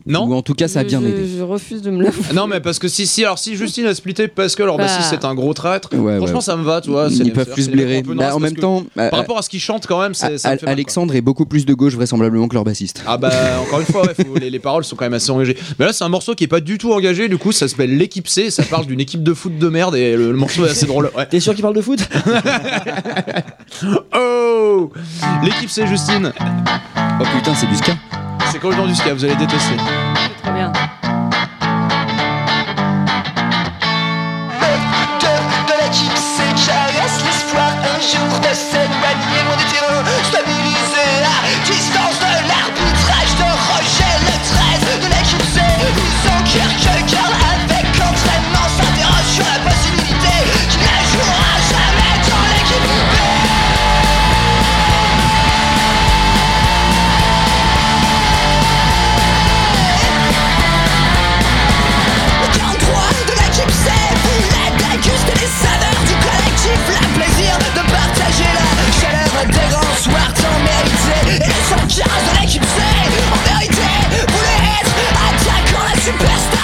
Non Ou en tout cas, ça a bien je, aidé. je refuse de me l'avouer. Non mais parce que si si alors si Justine a splitté parce que leur Bah. bassiste c'est un gros traître Ouais, franchement ouais. ça me va tu vois Ils peuvent plus blairer. Bah, en même que temps, euh, par rapport à ce qu'ils chantent quand même c'est mal. Alexandre est beaucoup plus de gauche vraisemblablement que leur bassiste. Ah bah encore une fois ouais, faut- les, les paroles sont quand même assez engagées mais là c'est un morceau qui est pas du tout engagé du coup ça s'appelle l'équipe C ça parle d'une équipe de foot de merde et le, le morceau est assez drôle ouais. T'es sûr qu'il parle de foot? Oh l'équipe C Justine Oh putain, c'est du ska. C'est complètement du ska vous allez détester C'est trop bien. de l'équipe c'est caresse l'espoir un jour de Sometimes as an agency, a million day, I take on a superstar.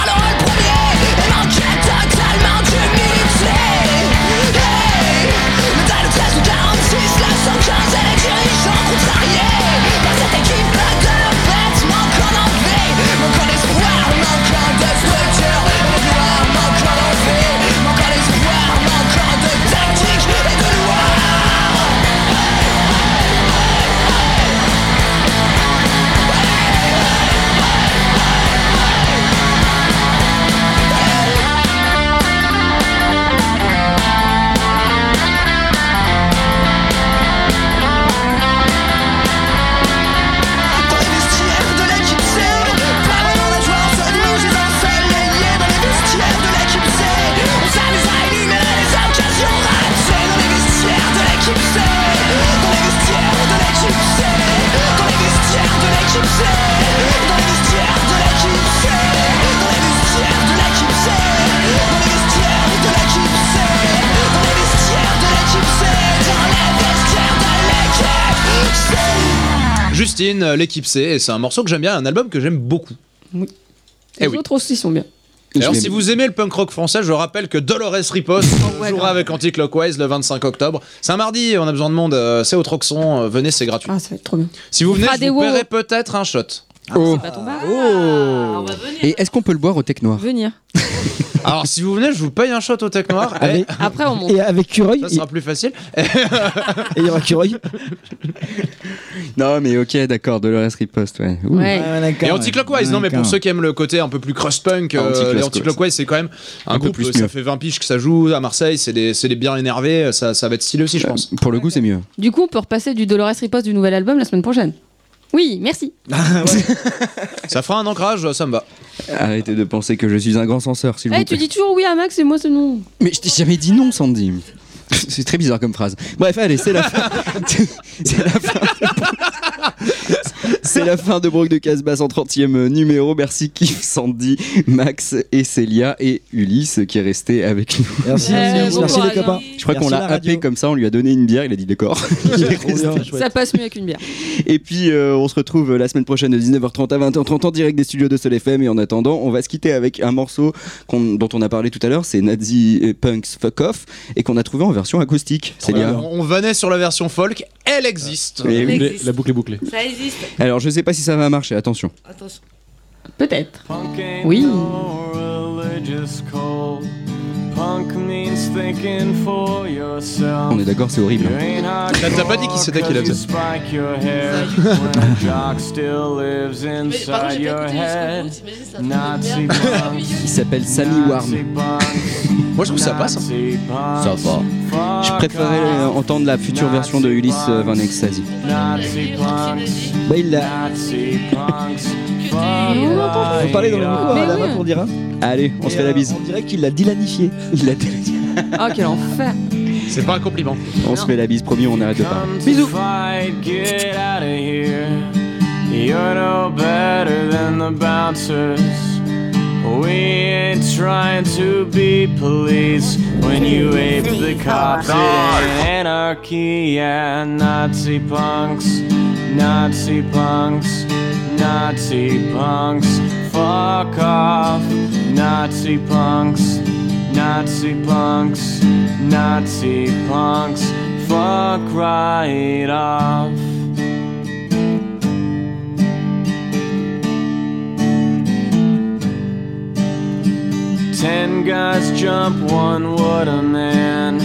Euh, l'équipe C et c'est un morceau que j'aime bien un album que j'aime beaucoup Oui. Eh Les oui. autres aussi sont bien. Alors si vous aimez le punk rock français, je rappelle que Dolores Riposte ouais, jouera grave. avec Anti-Clockwise le 25 octobre. C'est un mardi, on a besoin de monde, euh, c'est au Troxon, euh, venez, c'est gratuit. Ah, ça va être trop bien. Si vous venez, je vous wow. paierai peut-être un shot. Oh. C'est pas ton bar. on va venir. Et est-ce qu'on peut le boire au Tech Noir Venir. Alors si vous venez, je vous paye un shot au Tech Noir. et Avec- Après, on monte. Et avec Cureuil, ça sera plus facile. et il y aura Cureuil. Non, mais ok, d'accord, Dolores Riposte, ouais. Ouh. Ouais. Et Anti-Clockwise, non mais pour ceux qui aiment le côté un peu plus crust punk, euh, Anti-Clockwise. les Anti-Clockwise c'est quand même un, Un peu plus euh, ça mieux. fait 20 piges que ça joue à Marseille, c'est des, c'est des bien énervés, ça, ça va être stylé aussi je pense. Pour le coup, c'est mieux. Du coup, on peut repasser du Dolores Riposte du nouvel album la semaine prochaine. Oui, merci. Ça fera un ancrage, ça me va. Arrêtez de penser que je suis un grand censeur, s'il Eh, vous tu plaît. dis toujours oui à Max et moi c'est non. Mais je t'ai jamais dit non, Sandy. C'est très bizarre comme phrase. Bref, allez, c'est la fin. c'est la fin. C'est la fin de Brock de Casbah, 130e numéro. Merci Kif, Sandy, Max et Célia et Ulysse qui est resté avec nous. Merci, Eh, merci, bon merci les copains. Je crois qu'on l'a happé comme ça, on lui a donné une bière, il a dit d'accord. Ça passe mieux avec une bière. Et puis euh, on se retrouve la semaine prochaine de 19h30 à 20h30 en direct des studios de Sol FM. Et en attendant, on va se quitter avec un morceau dont on a parlé tout à l'heure, c'est Nazi Punk's Fuck Off, et qu'on a trouvé en version acoustique. Célia. On, on vannait sur la version folk, elle existe. Et oui. existe. La boucle est bouclée. Ça existe. Alors je sais pas si ça va marcher, attention. Attention. Peut-être. Oui. On est d'accord, c'est horrible. hein. T'as t'as pas dit qui c'était qui l'a. Il s'appelle Sammy Warm. Moi je trouve ça passe. hein. Ça va. Je préférais euh, entendre la future version de Ulysse euh, Van Ecstasy. Bah, il l'a. Faut parler dans le micro Mais hein, là-bas oui. pour dire. Hein. Allez, on se fait la euh, bise. On dirait qu'il l'a dilanifié. Il a- Oh, quel enfer. C'est pas un compliment. On se fait la bise, promis, on arrête de parler. Bisous. Get out of here. You're no better than the bouncers. We ain't trying to be police when you ape the cops. It ain't anarchy, yeah, Nazi punks, Nazi punks, Nazi punks. Fuck off, Nazi punks, Nazi punks, Nazi punks. Fuck right off. Ten guys jump, one what a man.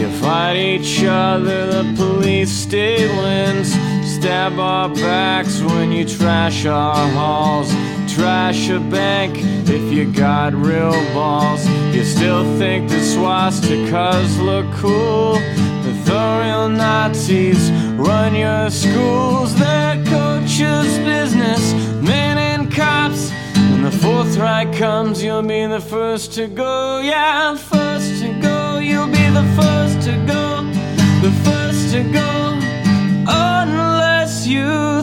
You fight each other, the police state wins. Stab our backs when you trash our halls. Trash a bank if you got real balls. You still think the swastikas look cool. But the real Nazis run your schools. They're coaches' business, men and cops the Fourth Reich comes, you'll be the first to go. Yeah, first to go, you'll be the first to go. The first to go, unless you